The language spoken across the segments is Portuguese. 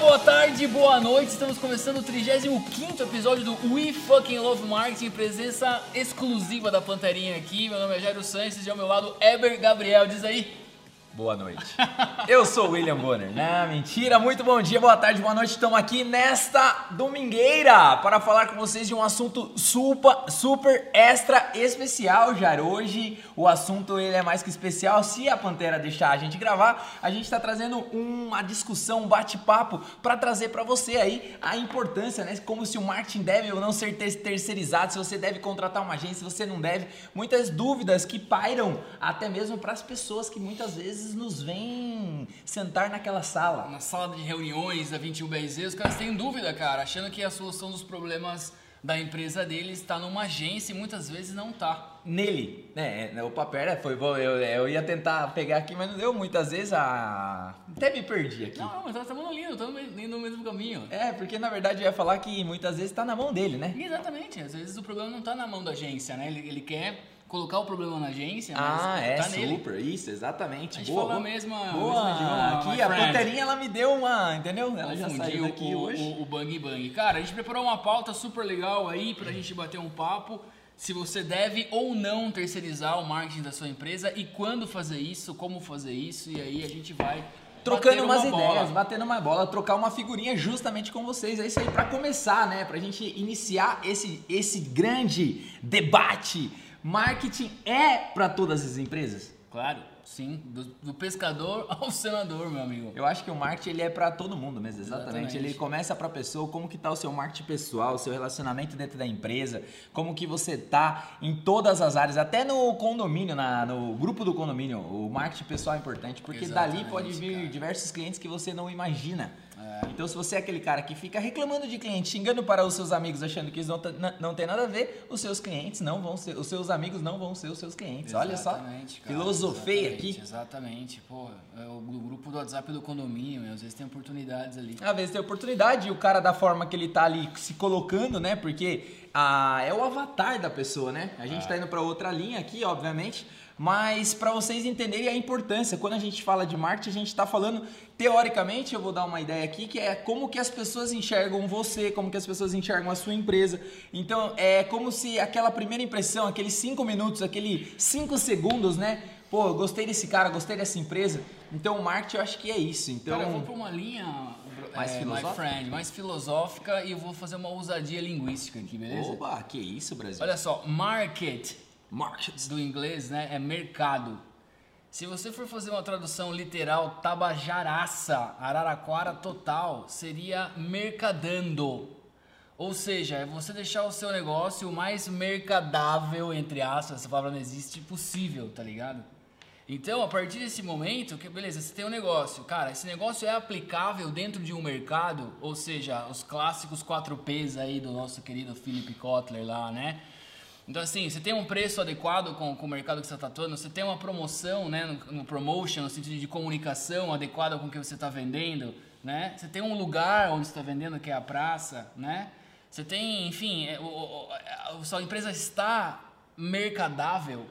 boa tarde, boa noite. Estamos começando o 35 episódio do We Fucking Love Marketing, presença exclusiva da Panterinha aqui. Meu nome é Jairo Sanches e ao meu lado Eber Gabriel. Diz aí. Boa noite. Eu sou o William Bonner. Não, mentira. Muito bom dia, boa tarde, boa noite. Estamos aqui nesta domingueira para falar com vocês de um assunto super, super extra especial, Jair. Hoje o assunto ele é mais que especial. Se a Pantera deixar a gente gravar, a gente está trazendo uma discussão, um bate-papo para trazer para você aí a importância, né? Como se o marketing deve ou não ser terceirizado, se você deve contratar uma agência, se você não deve. Muitas dúvidas que pairam até mesmo para as pessoas que muitas vezes vezes nos vêm sentar naquela sala. Na sala de reuniões da 21BRZ, os caras têm dúvida, cara, achando que a solução dos problemas da empresa deles está numa agência e muitas vezes não tá. Nele, né? É, o papel foi bom, eu, eu ia tentar pegar aqui, mas não deu muitas vezes a. Até me perdi aqui. Não, mas estamos no lindo, indo no mesmo caminho. É, porque na verdade eu ia falar que muitas vezes está na mão dele, né? Exatamente, às vezes o problema não está na mão da agência, né? Ele, ele quer colocar o problema na agência, ah, é, tá super, nele. isso, exatamente. A gente boa, fala a mesma, boa. mesma idioma, aqui a panterinha ela me deu uma, entendeu? Ela já saiu daqui o, hoje. O, o Bang Bang. Cara, a gente preparou uma pauta super legal aí pra gente bater um papo. Se você deve ou não terceirizar o marketing da sua empresa e quando fazer isso, como fazer isso, e aí a gente vai trocando umas uma ideias, bola. batendo uma bola, trocar uma figurinha justamente com vocês. É isso aí para começar, né? Pra gente iniciar esse esse grande debate Marketing é para todas as empresas? Claro, sim. Do, do, pescador ao senador, meu amigo. Eu acho que o marketing ele é para todo mundo mesmo, exatamente. exatamente. Ele começa para a pessoa, como que tá o seu marketing pessoal, o seu relacionamento dentro da empresa, como que você tá em todas as áreas, até no condomínio, na, no grupo do condomínio. O marketing pessoal é importante, porque exatamente, dali pode vir cara. diversos clientes que você não imagina. É. Então, se você é aquele cara que fica reclamando de cliente, xingando para os seus amigos, achando que isso não, não tem nada a ver, os seus clientes não vão ser, os seus amigos não vão ser os seus clientes. Olha só, cara, filosofei aqui. Exatamente, pô, é o grupo do WhatsApp do condomínio, às vezes tem oportunidades ali. Às vezes tem oportunidade e o cara da forma que ele tá ali se colocando, né? Porque a, é o avatar da pessoa, né? A gente ah. tá indo para outra linha aqui, obviamente. Mas para vocês entenderem a importância, quando a gente fala de marketing, a gente está falando teoricamente, eu vou dar uma ideia aqui, que é como que as pessoas enxergam você, como que as pessoas enxergam a sua empresa. Então, é como se aquela primeira impressão, aqueles cinco minutos, aqueles cinco segundos, né? Pô, gostei desse cara, gostei dessa empresa. Então, o marketing eu acho que é isso. Então, cara, eu vou para uma linha mais é, filosófica? Friend, mais filosófica e eu vou fazer uma ousadia linguística aqui, beleza? Oba, que isso, Brasil. Olha só, market markets do inglês, né, é mercado. Se você for fazer uma tradução literal, tabajaraça, araraquara total, seria mercadando. Ou seja, é você deixar o seu negócio o mais mercadável, entre aspas, essa palavra não existe, possível, tá ligado? Então, a partir desse momento, que beleza, você tem um negócio, cara, esse negócio é aplicável dentro de um mercado, ou seja, os clássicos 4 Ps aí do nosso querido Philip Kotler lá, né? Então, assim, você tem um preço adequado com, com o mercado que você está atuando, você tem uma promoção, né, no, no, promotion, no sentido de comunicação adequada com o que você está vendendo, né? Você tem um lugar onde está vendendo, que é a praça, né? Você tem, enfim, é, o, a sua empresa está mercadável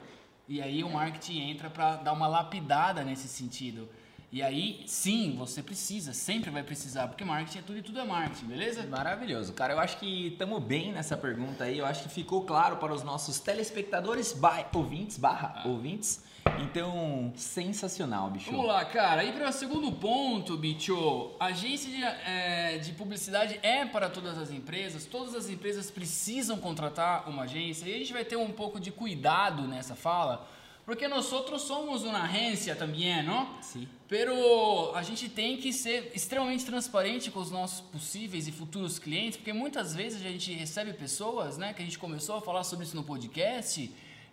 e aí o marketing entra para dar uma lapidada nesse sentido. E aí, sim, você precisa, sempre vai precisar, porque marketing é tudo e tudo é marketing, beleza? Maravilhoso. Cara, eu acho que estamos bem nessa pergunta aí. Eu acho que ficou claro para os nossos telespectadores, ouvintes, barra ah. ouvintes. Então, sensacional, bicho. Vamos lá, cara. E para o segundo ponto, bicho, agência de, é, de publicidade é para todas as empresas. Todas as empresas precisam contratar uma agência. E a gente vai ter um pouco de cuidado nessa fala, porque nós outros somos uma agência também, não? Sim. Pero a gente tem que ser extremamente transparente com os nossos possíveis e futuros clientes, porque muitas vezes a gente recebe pessoas, né, que a gente começou a falar sobre isso no podcast,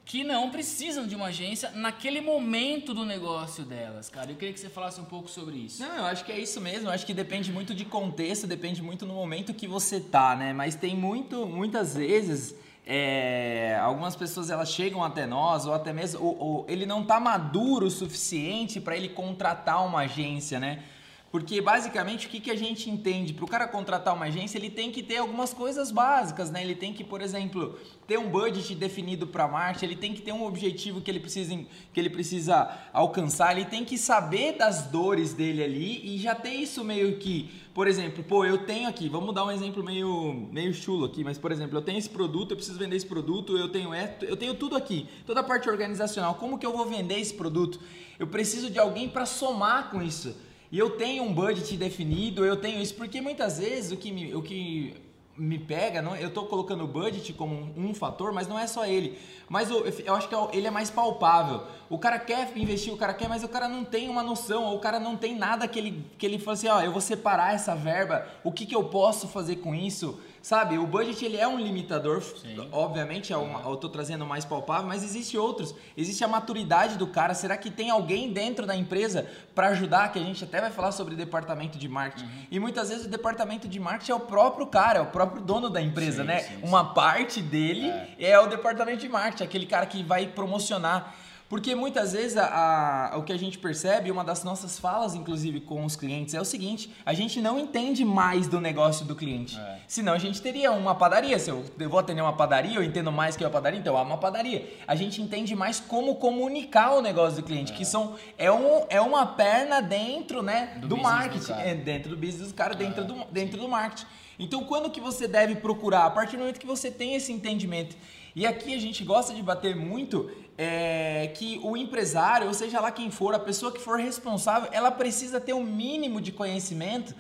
que não precisam de uma agência naquele momento do negócio delas, cara. Eu queria que você falasse um pouco sobre isso. Não, eu acho que é isso mesmo. Eu acho que depende muito de contexto, depende muito no momento que você tá, né? Mas tem muito, muitas vezes é, algumas pessoas elas chegam até nós ou até mesmo ou, ou ele não está maduro o suficiente para ele contratar uma agência, né? Porque basicamente o que, que a gente entende? Para o cara contratar uma agência, ele tem que ter algumas coisas básicas, né? Ele tem que, por exemplo, ter um budget definido para marketing, ele tem que ter um objetivo que ele, precisa, que ele precisa alcançar, ele tem que saber das dores dele ali e já ter isso meio que, por exemplo, pô, eu tenho aqui, vamos dar um exemplo meio, meio chulo aqui, mas por exemplo, eu tenho esse produto, eu preciso vender esse produto, eu tenho, eu tenho tudo aqui, toda a parte organizacional, como que eu vou vender esse produto? Eu preciso de alguém para somar com isso e eu tenho um budget definido, eu tenho isso, porque muitas vezes o que me, o que me pega, não, eu estou colocando o budget como um, um, fator, mas não é só ele. Mas eu, eu acho que é ele é mais palpável. O cara quer investir, o cara quer, mas o cara não tem uma noção, ou o cara não tem nada que ele, que ele fala assim, ó, eu vou separar essa verba, o que, que eu posso fazer com isso? Sabe, o budget ele é um limitador, Sim. obviamente, é uma, eu tô trazendo mais palpável, mas existe outros. Existe a maturidade do cara. Será que tem alguém dentro da empresa para ajudar? Que a gente até vai falar sobre o departamento de marketing. Uhum. E muitas vezes o departamento de marketing é o próprio cara, é o próprio dono da empresa, sim, né? Sim, uma parte dele é. é o departamento de marketing, aquele cara que vai promocionar. Porque muitas vezes a, a, o que a gente percebe, uma das nossas falas, inclusive, com os clientes, é o seguinte: a gente não entende mais do negócio do cliente. É. Senão a gente teria uma padaria. Se eu, eu vou atender uma padaria, eu entendo mais que uma padaria, então é uma padaria. A gente entende mais como comunicar o negócio do cliente, é. que são, é, um, é uma perna dentro né, do, do marketing. Do é, dentro do business do cara, dentro, é, do, dentro do marketing. Então, quando que você deve procurar? A partir do momento que você tem esse entendimento. E aqui a gente gosta de bater muito é, que o empresário, ou seja lá quem for, a pessoa que for responsável, ela precisa ter um mínimo de conhecimento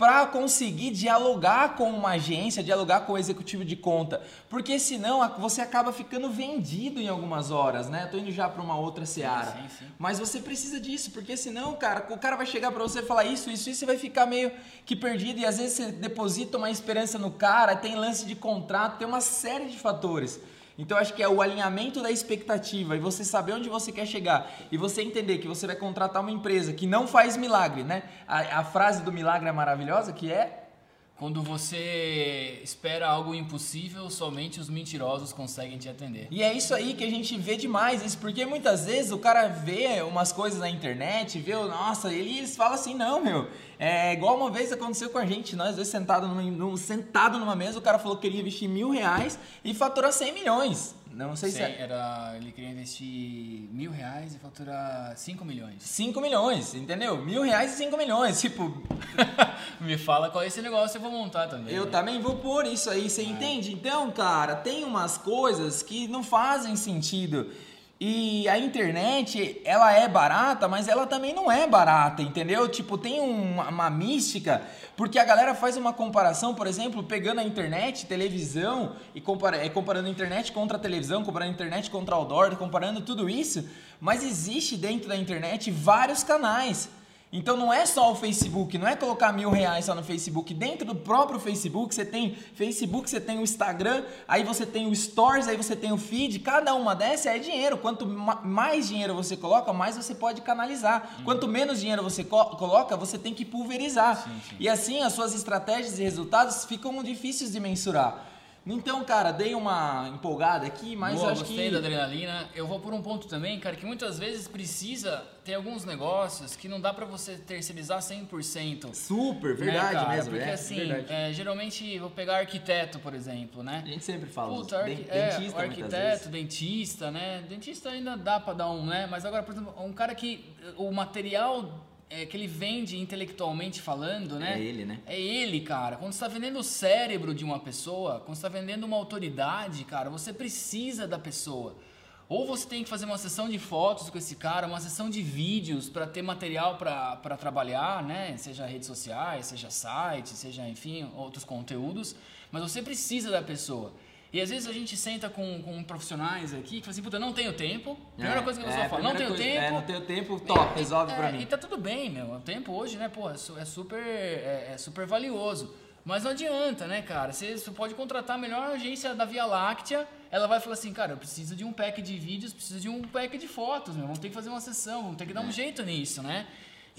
para conseguir dialogar com uma agência, dialogar com o executivo de conta, porque senão você acaba ficando vendido em algumas horas, né? Tô indo já para uma outra seara. Sim, sim. Mas você precisa disso, porque senão, cara, o cara vai chegar para você e falar isso, isso, isso, você vai ficar meio que perdido e às vezes você deposita uma esperança no cara, tem lance de contrato, tem uma série de fatores. Então acho que é o alinhamento da expectativa e você saber onde você quer chegar e você entender que você vai contratar uma empresa que não faz milagre, né? A, a frase do milagre é maravilhosa que é quando você espera algo impossível, somente os mentirosos conseguem te atender. E é isso aí que a gente vê demais, isso porque muitas vezes o cara vê umas coisas na internet, vê, nossa, eles falam assim, não, meu, é igual uma vez aconteceu com a gente, nós dois sentados numa, sentado numa mesa, o cara falou que queria investir mil reais e faturar 100 milhões. Não sei se é... era. Ele queria investir mil reais e faturar 5 milhões. 5 milhões, entendeu? Mil reais e 5 milhões. Tipo. Me fala qual é esse negócio eu vou montar também. Eu né? também vou pôr isso aí, você é. entende? Então, cara, tem umas coisas que não fazem sentido. E a internet, ela é barata, mas ela também não é barata, entendeu? Tipo, tem uma, uma, mística, porque a galera faz uma comparação, por exemplo, pegando a internet, televisão, e compara, é, comparando a internet contra a televisão, comparando a internet contra o outdoor, comparando tudo isso, mas existe dentro da internet vários canais. Então não é só o Facebook, não é colocar mil reais só no Facebook. Dentro do próprio Facebook, você tem Facebook, você tem o Instagram, aí você tem o Stories, aí você tem o feed. Cada uma dessas é dinheiro. Quanto mais dinheiro você coloca, mais você pode canalizar. Uhum. Quanto menos dinheiro você co coloca, você tem que pulverizar. Sim, sim. E assim as suas estratégias e resultados ficam difíceis de mensurar. Então, cara, dei uma empolgada aqui, mas Boa, acho gostei que... da adrenalina. Eu vou por um ponto também, cara, que muitas vezes precisa ter alguns negócios que não dá para você terceirizar 100%. Super, né, verdade né, mesmo. Porque é, assim, é, geralmente, vou pegar arquiteto, por exemplo, né? A gente sempre fala. Puta, arqu... é, dentista, arquiteto, dentista, né? Dentista ainda dá para dar um, né? Mas agora, por exemplo, um cara que o material é, que ele vende intelectualmente falando, né? É ele, né? É ele, cara. Quando você está vendendo o cérebro de uma pessoa, quando você está vendendo uma autoridade, cara, você precisa da pessoa. Ou você tem que fazer uma sessão de fotos com esse cara, uma sessão de vídeos para ter material para trabalhar, né? Seja redes sociais, seja site, seja, enfim, outros conteúdos. Mas você precisa da pessoa. E às vezes a gente senta com, com profissionais aqui que fala assim, puta, não tenho tempo. Primeira é, coisa que a pessoa é, fala, não tenho coisa, tempo. É, não tenho tempo, top, resolve é, pra mim. E tá tudo bem, meu. O tempo hoje, né, pô, é, é super, é, é, super valioso. Mas não adianta, né, cara? Você, você pode contratar a melhor agência da Via Láctea, ela vai falar assim, cara, eu preciso de um pack de vídeos, preciso de um pack de fotos, meu. Vamos ter que fazer uma sessão, vamos ter que dar um é. jeito nisso, né?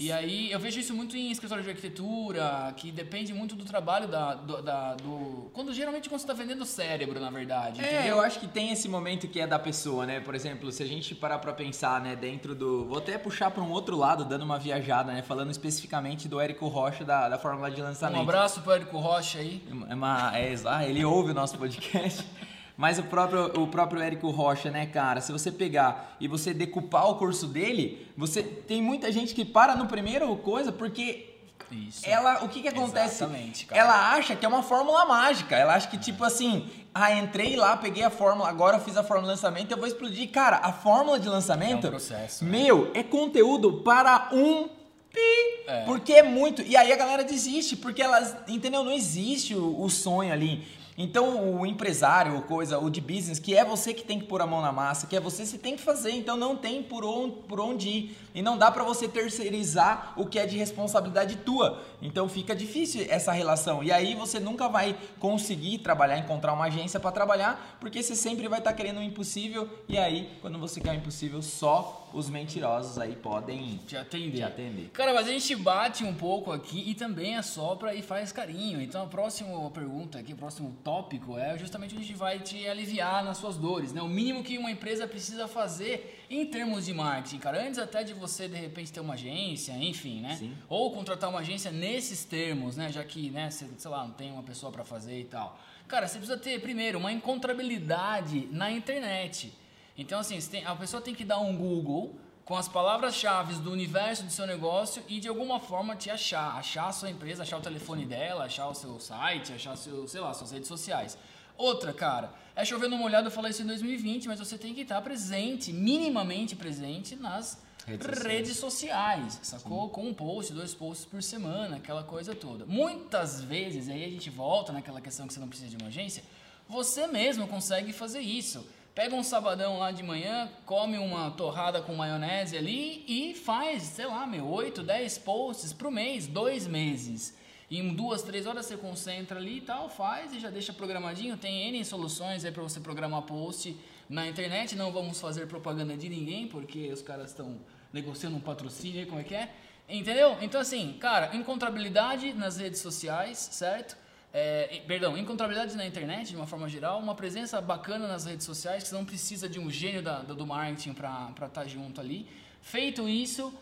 E aí eu vejo isso muito em escritório de arquitetura, que depende muito do trabalho da, do, da, do... Quando geralmente quando você está vendendo cérebro, na verdade. É, entendeu? eu acho que tem esse momento que é da pessoa, né? Por exemplo, se a gente parar pra pensar, né, dentro do. Vou até puxar para um outro lado, dando uma viajada, né? Falando especificamente do Érico Rocha da, da Fórmula de Lançamento. Um abraço pro Érico Rocha aí. É uma, é, ah, ele ouve o nosso podcast. Mas o próprio, o próprio Érico Rocha, né, cara? Se você pegar e você decupar o curso dele, você tem muita gente que para no primeiro coisa porque Isso. ela, o que que acontece? Ela acha que é uma fórmula mágica. Ela acha que tipo assim, ah, entrei lá, peguei a fórmula, agora eu fiz a fórmula de lançamento, eu vou explodir. Cara, a fórmula de lançamento, É um processo, né? meu, é conteúdo para um pi. É. Porque é muito. E aí a galera desiste, porque elas, entendeu? Não existe o, o sonho ali. Então o empresário, ou coisa, o de business, que é você que tem que pôr a mão na massa, que é você que tem que fazer, então não tem por onde, por onde ir. E não dá pra você terceirizar o que é de responsabilidade tua. Então fica difícil essa relação. E aí você nunca vai conseguir trabalhar, encontrar uma agência pra trabalhar, porque você sempre vai estar querendo o impossível. E aí, quando você quer o impossível, só os mentirosos aí podem Te atender. te atender. Cara, mas a gente bate um pouco aqui e também assopra e faz carinho. Então a próxima pergunta aqui, o próximo tópico é justamente onde a gente vai te aliviar nas suas dores, né? O mínimo que uma empresa precisa fazer em termos de marketing, cara. Antes até de você, de repente, ter uma agência, enfim, né? Sim. Ou contratar uma agência nesses termos, né? Já que, né, você, sei lá, não tem uma pessoa para fazer e tal. Cara, você precisa ter, primeiro, uma encontrabilidade na internet. Então, assim, tem- a pessoa tem que dar um Google com as palavras-chave do universo do seu negócio e de alguma forma te achar. Achar a sua empresa, achar o telefone dela, achar o seu site, achar seu, sei lá, suas redes sociais. Outra, cara, é chover numa olhada, eu falei isso em 2020, mas você tem que estar presente, minimamente presente nas Redes redes sociais. sociais, sacou? Com um post, dois posts por semana, aquela coisa toda. Muitas vezes, aí a gente volta naquela questão que você não precisa de uma agência, você mesmo consegue fazer isso. Pega um sabadão lá de manhã, come uma torrada com maionese ali e faz, sei lá, meu, 8, 10 posts pro mês, dois meses. Em duas, três horas você concentra ali e tal, faz e já deixa programadinho. Tem N soluções aí para você programar post na internet. Não vamos fazer propaganda de ninguém, porque os caras estão negociando um patrocínio como é que é? Entendeu? Então, assim, cara, encontrabilidade nas redes sociais, certo? É, perdão, encontrabilidade na internet, de uma forma geral, uma presença bacana nas redes sociais, que você não precisa de um gênio da- do, marketing para estar junto ali. Feito isso,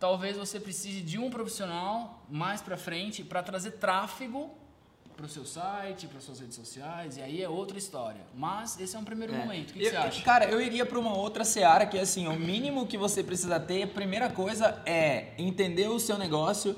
talvez você precise de um profissional mais para frente para trazer tráfego para o seu site, para suas redes sociais, e aí é outra história. Mas esse é um primeiro momento. O que, que Eu- você acha? Cara, eu iria para uma outra seara que assim, o mínimo que você precisa ter, a primeira coisa é entender o seu negócio,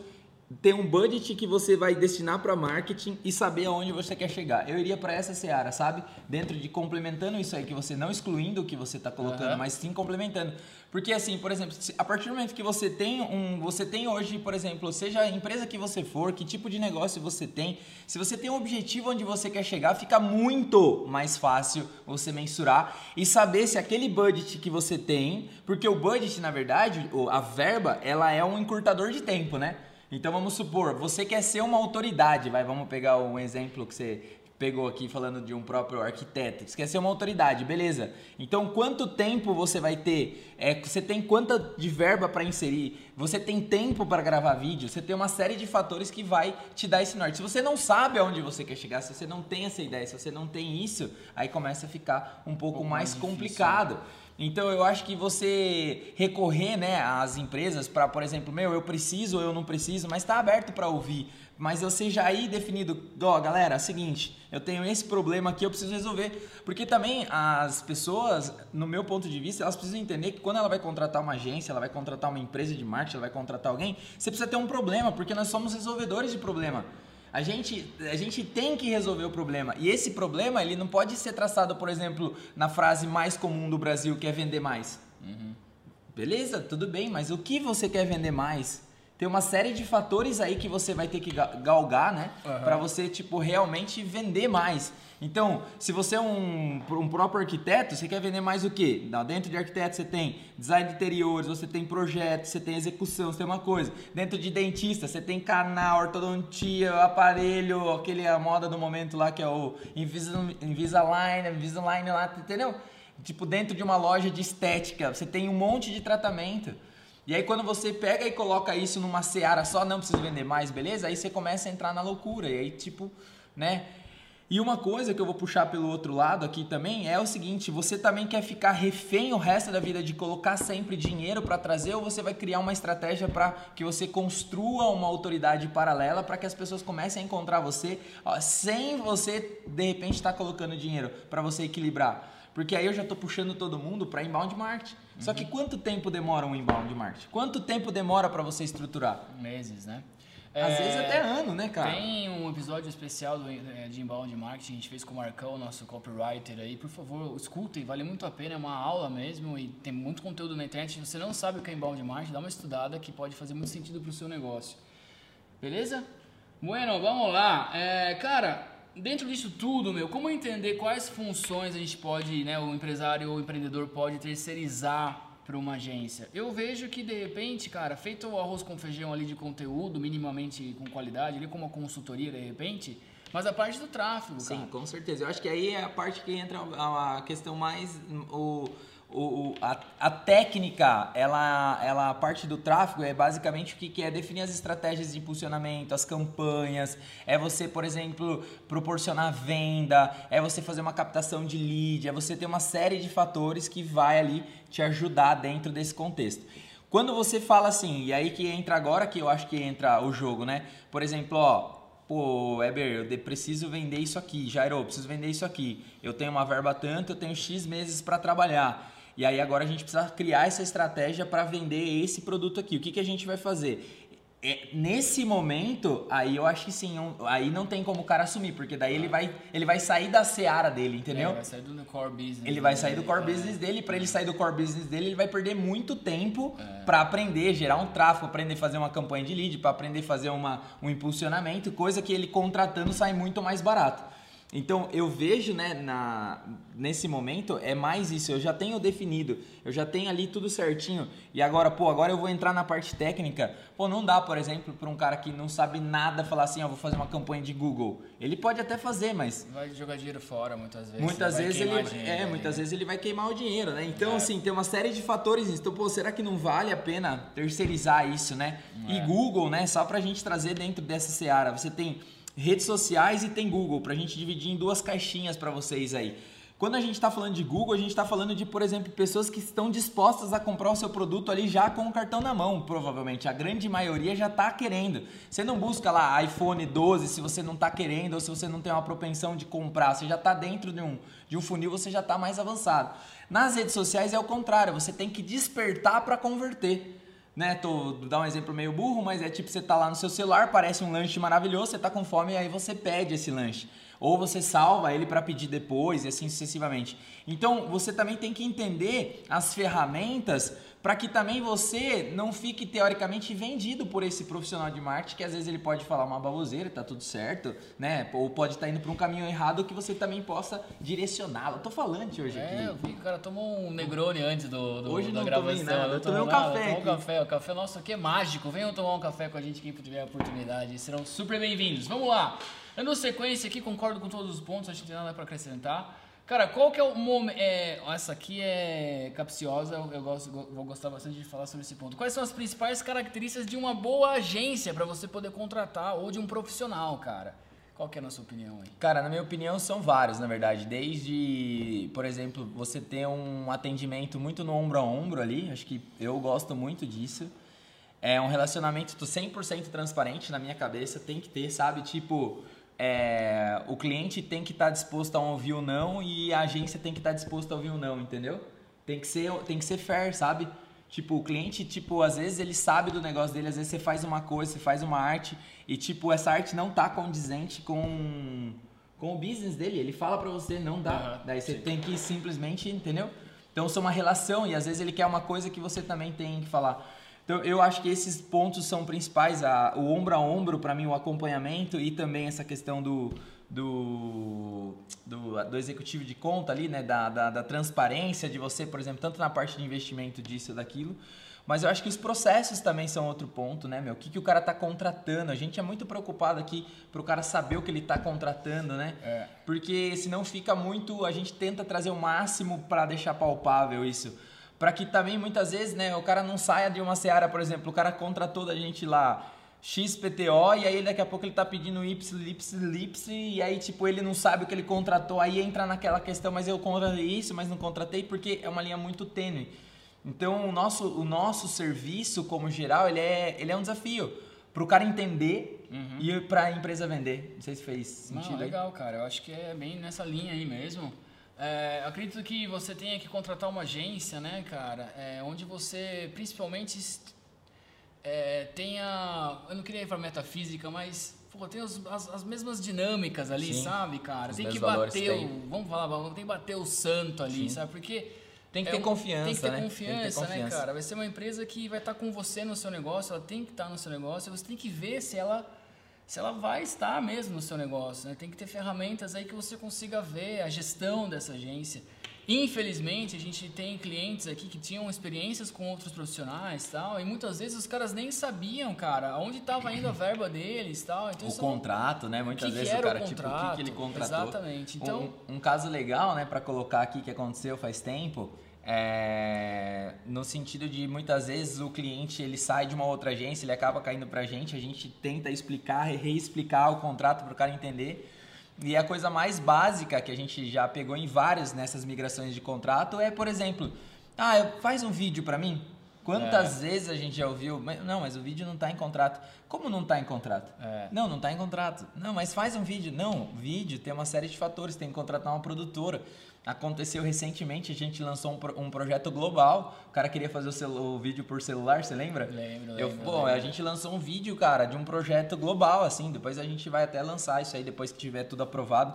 ter um budget que você vai destinar para marketing e saber aonde você quer chegar. Eu iria para essa seara, sabe? Dentro de complementando isso aí que você não excluindo o que você está colocando, Aham. mas sim complementando. Porque assim, por exemplo, a partir do momento que você tem um, você tem hoje, por exemplo, seja a empresa que você for, que tipo de negócio você tem, se você tem um objetivo onde você quer chegar, fica muito mais fácil você mensurar e saber se aquele budget que você tem, porque o budget, na verdade, a verba, ela é um encurtador de tempo, né? Então vamos supor, você quer ser uma autoridade, vai, vamos pegar um exemplo que você pegou aqui falando de um próprio arquiteto. Você quer ser uma autoridade, beleza. Então, quanto tempo você vai ter? É, você tem quanta de verba para inserir? Você tem tempo para gravar vídeo? Você tem uma série de fatores que vai te dar esse norte. Se você não sabe aonde você quer chegar, se você não tem essa ideia, se você não tem isso, aí começa a ficar um pouco, pouco mais, mais difícil, complicado. Então eu acho que você recorrer, né, às empresas para, por exemplo, meu, eu preciso ou eu não preciso, mas está aberto para ouvir. Mas você já aí definido, ó, galera, é seguinte, eu tenho esse problema aqui, eu preciso resolver. Porque também as pessoas, no meu ponto de vista, elas precisam entender que quando ela vai contratar uma agência, ela vai contratar uma empresa de marketing, ela vai contratar alguém, você precisa ter um problema, porque nós somos resolvedores de problema. A gente, a gente tem que resolver o problema. E esse problema, ele não pode ser traçado, por exemplo, na frase mais comum do Brasil, que é vender mais. Beleza, tudo bem, mas o que você quer vender mais? Tem uma série de fatores aí que você vai ter que ga- galgar, né? Aham. Pra você, tipo, realmente vender mais. Então, se você é um, um próprio arquiteto, você quer vender mais o quê? Dentro de arquiteto você tem design de interiores, você tem projeto, você tem execução, você tem uma coisa. Dentro de dentista, você tem canal, ortodontia, aparelho, aquele a moda do momento lá que é o Invisalign, Invisalign lá, entendeu? Tipo, dentro de uma loja de estética, você tem um monte de tratamento. E aí quando você pega e coloca isso numa seara só, não preciso vender mais, beleza? Aí você começa a entrar na loucura. E aí, tipo, né? E uma coisa que eu vou puxar pelo outro lado aqui também é o seguinte: você também quer ficar refém o resto da vida de colocar sempre dinheiro para trazer ou você vai criar uma estratégia para que você construa uma autoridade paralela para que as pessoas comecem a encontrar você ó, sem você de repente estar tá colocando dinheiro para você equilibrar? Porque aí eu já estou puxando todo mundo para inbound marketing. Uhum. Só que quanto tempo demora um inbound marketing? Quanto tempo demora para você estruturar? Meses, né? Às é, vezes até ano, né, cara? Tem um episódio especial do, é, de Inbound Marketing, a gente fez com o Marcão, nosso copywriter aí. Por favor, escutem, vale muito a pena, é uma aula mesmo e tem muito conteúdo na internet. Se você não sabe o que é Inbound Marketing, dá uma estudada que pode fazer muito sentido para o seu negócio. Beleza? Bueno, vamos lá. É, cara, dentro disso tudo, meu, como entender quais funções a gente pode, né, o empresário ou o empreendedor pode terceirizar para uma agência. Eu vejo que de repente, cara, feito o arroz com feijão ali de conteúdo, minimamente com qualidade, ali como uma consultoria de repente, mas a parte do tráfego, Sim, cara. com certeza. Eu acho que aí é a parte que entra a questão mais o o, a, a, técnica, ela, ela, a parte do tráfego é basicamente o que, que é definir as estratégias de impulsionamento, as campanhas, é você, por exemplo, proporcionar venda, é você fazer uma captação de lead, é você ter uma série de fatores que vai ali te ajudar dentro desse contexto. Quando você fala assim, e aí que entra agora que eu acho que entra o jogo, né? Por exemplo, ó, pô, Weber, eu preciso vender isso aqui, Jairo, eu preciso vender isso aqui. Eu tenho uma verba tanto, eu tenho X meses para trabalhar. E aí agora a gente precisa criar essa estratégia para vender esse produto aqui. O que, que a gente vai fazer? É, nesse momento, aí eu acho que sim, um, aí não tem como o cara assumir, porque daí ele vai, ele vai sair da seara dele, entendeu? É, vai sair do core business. Ele vai sair do core é. business dele, para ele sair do core business dele, ele vai perder muito tempo é. para aprender, gerar um tráfego, aprender a fazer uma campanha de lead, para aprender a fazer uma, um impulsionamento, coisa que ele contratando sai muito mais barato. Então eu vejo, né, na, nesse momento é mais isso. Eu já tenho definido, eu já tenho ali tudo certinho. E agora, pô, agora eu vou entrar na parte técnica. Pô, não dá, por exemplo, para um cara que não sabe nada falar assim, ó, vou fazer uma campanha de Google. Ele pode até fazer, mas vai jogar dinheiro fora muitas vezes. Muitas vezes ele, é, muitas né? vezes ele vai queimar o dinheiro, né? Então é. assim tem uma série de fatores. Então, pô, será que não vale a pena terceirizar isso, né? É. E Google, né? Só para a gente trazer dentro dessa seara, você tem redes sociais e tem Google, para a gente dividir em duas caixinhas para vocês aí. Quando a gente está falando de Google, a gente está falando de, por exemplo, pessoas que estão dispostas a comprar o seu produto ali já com o cartão na mão, provavelmente. A grande maioria já está querendo. Você não busca lá iPhone 12 se você não está querendo ou se você não tem uma propensão de comprar. Você já está dentro de um, de um funil, você já está mais avançado. Nas redes sociais é o contrário, você tem que despertar para converter né? Tô dar um exemplo meio burro, mas é tipo você tá lá no seu celular, parece um lanche maravilhoso, você tá com fome e aí você pede esse lanche. Ou você salva ele para pedir depois e assim sucessivamente. Então, você também tem que entender as ferramentas para que também você não fique teoricamente vendido por esse profissional de marketing que às vezes ele pode falar uma baboseira, tá tudo certo, né? Ou pode estar tá indo para um caminho errado que você também possa direcioná-lo. Tô falante hoje é, aqui. É, eu vi cara tomou um Negroni antes do, do hoje da não gravação. Tomei nada, eu tomei um café. Tomou um café, o café nosso aqui é mágico. Venham tomar um café com a gente quem tiver a oportunidade. Serão super bem-vindos. Vamos lá. Dando sequência aqui, concordo com todos os pontos, acho que não tem nada para acrescentar. Cara, qual que é o momento. É, essa aqui é capciosa, eu gosto, vou gostar bastante de falar sobre esse ponto. Quais são as principais características de uma boa agência para você poder contratar ou de um profissional, cara? Qual que é a nossa opinião aí? Cara, na minha opinião são vários, na verdade. Desde, por exemplo, você ter um atendimento muito no ombro a ombro ali, acho que eu gosto muito disso. É um relacionamento 100% transparente na minha cabeça, tem que ter, sabe? Tipo, é, o cliente tem que estar tá disposto a ouvir o não e a agência tem que estar tá disposta a ouvir o não, entendeu? Tem que ser, tem que ser fair, sabe? Tipo, o cliente, tipo, às vezes ele sabe do negócio dele, às vezes você faz uma coisa, você faz uma arte e, tipo, essa arte não tá condizente com, com o business dele. Ele fala pra você, não dá. Uhum, Daí você sim. tem que simplesmente, entendeu? Então, são uma relação e às vezes ele quer uma coisa que você também tem que falar. Então, eu acho que esses pontos são principais, a, o ombro a ombro, para mim, o acompanhamento e também essa questão do, do, do, do executivo de conta ali, né, da, da, da, transparência de você, por exemplo, tanto na parte de investimento disso ou daquilo, mas eu acho que os processos também são outro ponto, né, meu? O que, que o cara está contratando? A gente é muito preocupado aqui para o cara saber o que ele está contratando, né? É. Porque senão fica muito. A gente tenta trazer o máximo para deixar palpável isso. Para que também muitas vezes, né, o cara não saia de uma seara, por exemplo, o cara contratou da gente lá XPTO e aí daqui a pouco ele tá pedindo Y, Y, Y e aí tipo ele não sabe o que ele contratou, aí entra naquela questão, mas eu contratei isso, mas não contratei porque é uma linha muito tênue. Então o nosso, o nosso serviço como geral, ele é, ele é um desafio para o cara entender uhum. e para a empresa vender. Não sei se fez sentido. Não, legal, cara. Eu acho que é bem nessa linha aí mesmo. É, acredito que você tenha que contratar uma agência, né, cara, é, onde você principalmente é, tenha. Eu não queria ir para metafísica, mas pô, tem os, as, as, mesmas dinâmicas ali, Sim, sabe, cara? Tem que bater o. Vamos falar, tem que bater o santo ali, Sim. sabe? Porque. Tem que ter é confiança, tem que ter né? confiança, tem que ter confiança, né, cara? Vai ser uma empresa que vai estar com você no seu negócio, ela tem que estar no seu negócio, você tem que ver se ela se ela vai estar mesmo no seu negócio. Né? Tem que ter ferramentas aí que você consiga ver a gestão dessa agência. Infelizmente, a gente tem clientes aqui que tinham experiências com outros profissionais tal, e muitas vezes os caras nem sabiam, cara, onde estava indo a verba deles tal. Então, o contrato, né? Muitas que vezes que o cara, o tipo, o que, que ele contratou. Exatamente. Então, um, um caso legal, né, para colocar aqui que aconteceu faz tempo, é, no sentido de muitas vezes o cliente ele sai de uma outra agência, ele acaba caindo para a gente, a gente tenta explicar, reexplicar o contrato para o cara entender. E a coisa mais básica que a gente já pegou em várias nessas migrações de contrato é, por exemplo, ah, faz um vídeo para mim. Quantas é. vezes a gente já ouviu, não, mas o vídeo não está em contrato. Como não está em contrato? É. Não, não está em contrato. Não, mas faz um vídeo. Não, vídeo tem uma série de fatores, tem que contratar uma produtora. Aconteceu recentemente, a gente lançou um, um projeto global. O cara queria fazer o, o, vídeo por celular, você lembra? Lembro, Eu, lembro, pô, lembro. a gente lançou um vídeo, cara, de um projeto global, assim. Depois a gente vai até lançar isso aí, depois que tiver tudo aprovado.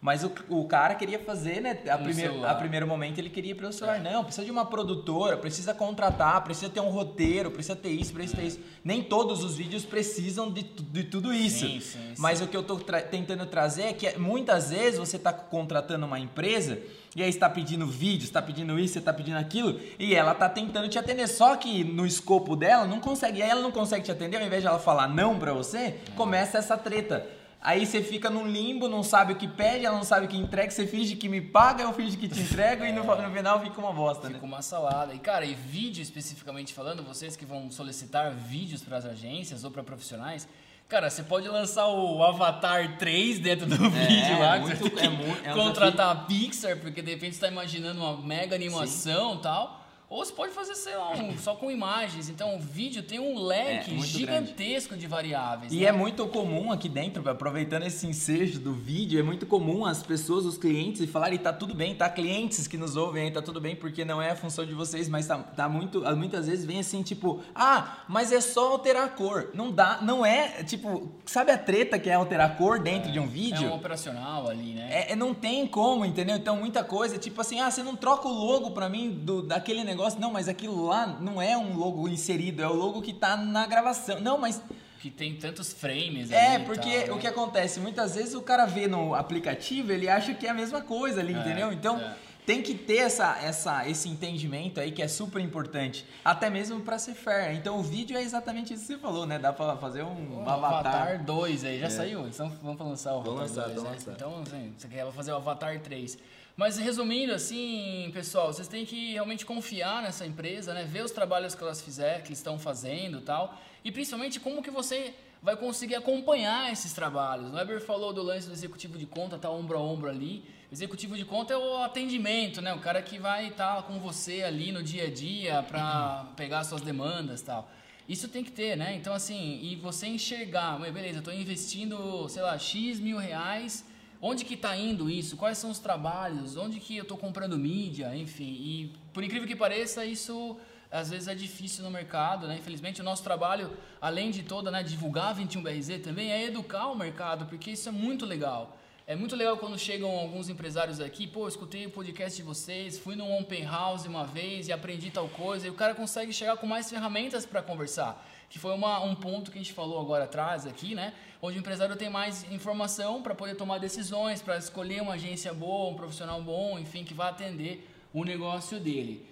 Mas o, o cara queria fazer, né? A, primeiro, a primeiro momento ele queria pelo celular. É. Não, precisa de uma produtora, precisa contratar, precisa ter um roteiro, precisa ter isso, precisa ter isso. Nem todos os vídeos precisam de, de tudo isso. Sim, sim, Mas sim. o que eu estou tentando trazer é que muitas vezes você está contratando uma empresa e aí está pedindo vídeo, está pedindo isso, está pedindo aquilo, e ela está tentando te atender. Só que no escopo dela não consegue, e aí ela não consegue te atender, ao invés de ela falar não para você, é. começa essa treta. Aí você fica num limbo, não sabe o que pede, ela não sabe o que entrega, você finge que me paga, eu finge que te entrego é. e no, no, final fica uma bosta, fica né? Fica uma salada. E cara, e vídeo especificamente falando, vocês que vão solicitar vídeos para as agências ou para profissionais, Cara, você pode lançar o Avatar 3 dentro do é, vídeo lá. Muito, é muito, é contratar a Pixar, porque de repente você está imaginando uma mega animação e tal. Ou você pode fazer, sei lá, um, só com imagens. Então, o vídeo tem um leque é, gigantesco grande. de variáveis. E né? é muito comum aqui dentro, aproveitando esse ensejo do vídeo, é muito comum as pessoas, os clientes, falarem, tá tudo bem, tá? Clientes que nos ouvem aí, tá tudo bem, porque não é a função de vocês, mas tá, tá muito. Muitas vezes vem assim, tipo, ah, mas é só alterar a cor. Não dá, não é, tipo, sabe a treta que é alterar a cor dentro é, de um vídeo? É um operacional ali, né? É, é, não tem como, entendeu? Então, muita coisa, tipo assim, ah, você não troca o logo pra mim do, daquele negócio negócio, não, mas aquilo lá não é um logo inserido, é o logo que tá na gravação. Não, mas que tem tantos frames É, porque tal, o né? que acontece, muitas vezes o cara vê no aplicativo, ele acha que é a mesma coisa ali, é, entendeu? Então, é. tem que ter essa, essa, esse entendimento aí que é super importante, até mesmo para ser fair. Então, o vídeo é exatamente isso que você falou, né? Dá para fazer um, um Avatar. Avatar 2 aí, já é. saiu. Então, vamos lançar o Avatar lançar, 2. Né? Lançar. Então, assim, você quer fazer o Avatar 3. Mas resumindo assim, pessoal, vocês têm que realmente confiar nessa empresa, né? Ver os trabalhos que elas fizeram, que estão fazendo, tal, e principalmente como que você vai conseguir acompanhar esses trabalhos. O Weber falou do lance do executivo de conta, tá ombro a ombro ali. O executivo de conta é o atendimento, né? O cara que vai estar tá com você ali no dia a dia para pegar suas demandas, tal. Isso tem que ter, né? Então assim, e você enxergar, beleza, estou investindo, sei lá, x mil reais Onde que está indo isso? Quais são os trabalhos? Onde que eu estou comprando mídia? Enfim, e por incrível que pareça, isso às vezes é difícil no mercado, né? Infelizmente, o nosso trabalho, além de toda, né, divulgar 21BRZ também é educar o mercado, porque isso é muito legal. É muito legal quando chegam alguns empresários aqui, pô, escutei o podcast de vocês, fui num open house uma vez e aprendi tal coisa, e o cara consegue chegar com mais ferramentas para conversar que foi uma, um ponto que a gente falou agora atrás aqui, né? Onde o empresário tem mais informação para poder tomar decisões, para escolher uma agência boa, um profissional bom, enfim, que vai atender o negócio dele.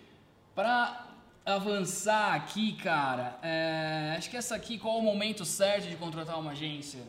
Para avançar aqui, cara, é, acho que essa aqui, qual é o momento certo de contratar uma agência?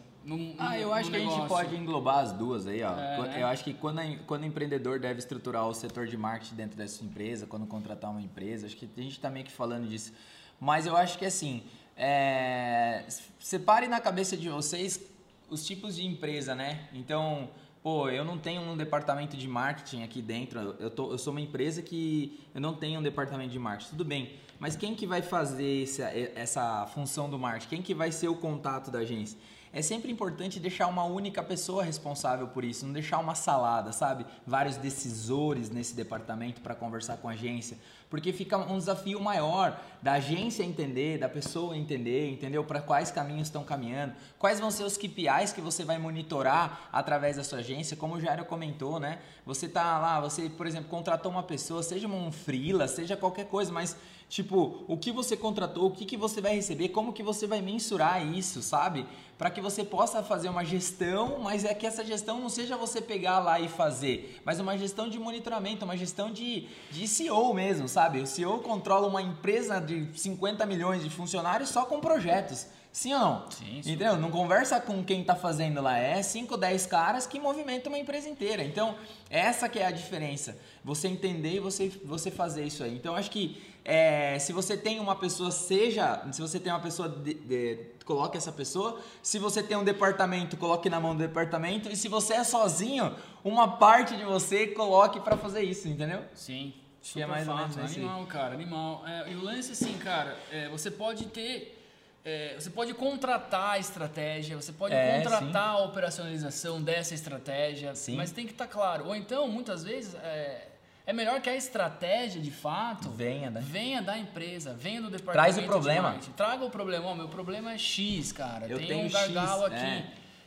Ah, eu acho que a gente negócio. pode englobar as duas aí, ó. É, né? Eu acho que quando, quando o empreendedor deve estruturar o setor de marketing dentro da sua empresa, quando contratar uma empresa, acho que a gente tá meio que falando disso. Mas eu acho que assim, é, separe na cabeça de vocês os tipos de empresa, né? Então, pô, eu não tenho um departamento de marketing aqui dentro. Eu, tô, eu sou uma empresa que eu não tenho um departamento de marketing. Tudo bem. Mas quem que vai fazer essa, essa função do marketing? Quem que vai ser o contato da agência? É sempre importante deixar uma única pessoa responsável por isso, não deixar uma salada, sabe? Vários decisores nesse departamento para conversar com a agência, porque fica um desafio maior da agência entender, da pessoa entender, entendeu? Para quais caminhos estão caminhando, quais vão ser os KPIs que você vai monitorar através da sua agência, como o Jairo comentou, né? Você tá lá, você, por exemplo, contratou uma pessoa, seja um freela, seja qualquer coisa, mas Tipo, o que você contratou, o que, que você vai receber, como que você vai mensurar isso, sabe? Para que você possa fazer uma gestão, mas é que essa gestão não seja você pegar lá e fazer, mas uma gestão de monitoramento, uma gestão de, de CEO mesmo, sabe? O CEO controla uma empresa de 50 milhões de funcionários só com projetos. Sim ou não? Sim, sim. Entendeu? Não conversa com quem tá fazendo lá. É 5, 10 caras que movimentam uma empresa inteira. Então, essa que é a diferença. Você entender e você, você fazer isso aí. Então, acho que é, se você tem uma pessoa, seja... Se você tem uma pessoa, de, de- coloque essa pessoa. Se você tem um departamento, coloque na mão do departamento. E se você é sozinho, uma parte de você coloque para fazer isso, entendeu? Sim. Acho que é Super mais ou fato. menos Animal, cara, animal. É, e o lance, assim, cara, é, você pode ter. é, você pode contratar a estratégia, você pode É, contratar a operacionalização dessa estratégia, Sim. mas tem que estar claro. Ou então, muitas vezes, é, é melhor que a estratégia, de fato, Venha, né? venha da empresa, venha do departamento. Traz o problema. Traga o problema. Ó, meu problema é X, cara. Eu Tem tenho um X, gargalo aqui. é.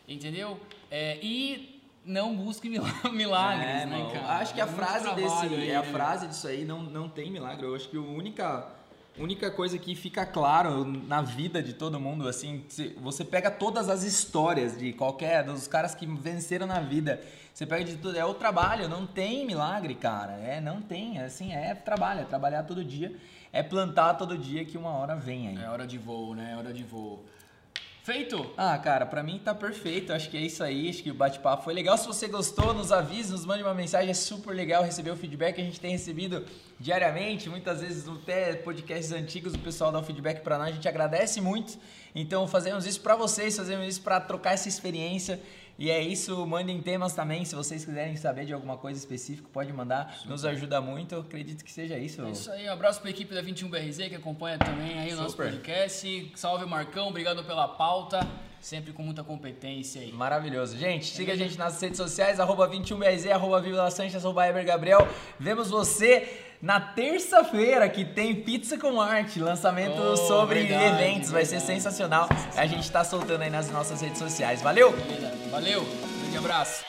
Entendeu? É, e não busque mil- milagres, É, né, cara? Acho que a É frase desse, aí, é a né? frase disso aí não, não tem milagre. Eu acho que a única única coisa que fica claro na vida de todo mundo assim, você pega todas as histórias de qualquer dos caras que venceram na vida, você pega de tudo, é o trabalho, não tem milagre, cara. É, não tem, assim, é trabalho, é trabalhar todo dia, é plantar todo dia que uma hora vem aí. É hora de voo, né? É hora de voo. Feito? Ah, cara, pra mim tá perfeito. Acho que é isso aí. Acho que o bate-papo foi legal. Se você gostou, nos avise, nos mande uma mensagem. É super legal receber o feedback. A gente tem recebido diariamente, muitas vezes até podcasts antigos, o pessoal dá o feedback pra nós. A gente agradece muito. Então, fazemos isso pra vocês, fazemos isso pra trocar essa experiência. E é isso. Mandem temas também. Se vocês quiserem saber de alguma coisa específica, pode mandar. Nos ajuda muito. Eu acredito que seja isso. É isso aí, um abraço pra equipe da 21BRZ que acompanha também aí o nosso Super. podcast. Salve Marcão, obrigado pela pauta, sempre com muita competência aí. Maravilhoso. Gente, siga a gente nas redes sociais, arroba 21BRZ, arroba Vila Sanches, arroba Eber Gabriel. Vemos você na terça-feira que tem Pizza com Arte, lançamento Oh, sobre verdade, eventos. Vai ser verdade. sensacional. A gente tá soltando aí nas nossas redes sociais. Valeu! Valeu, grande abraço.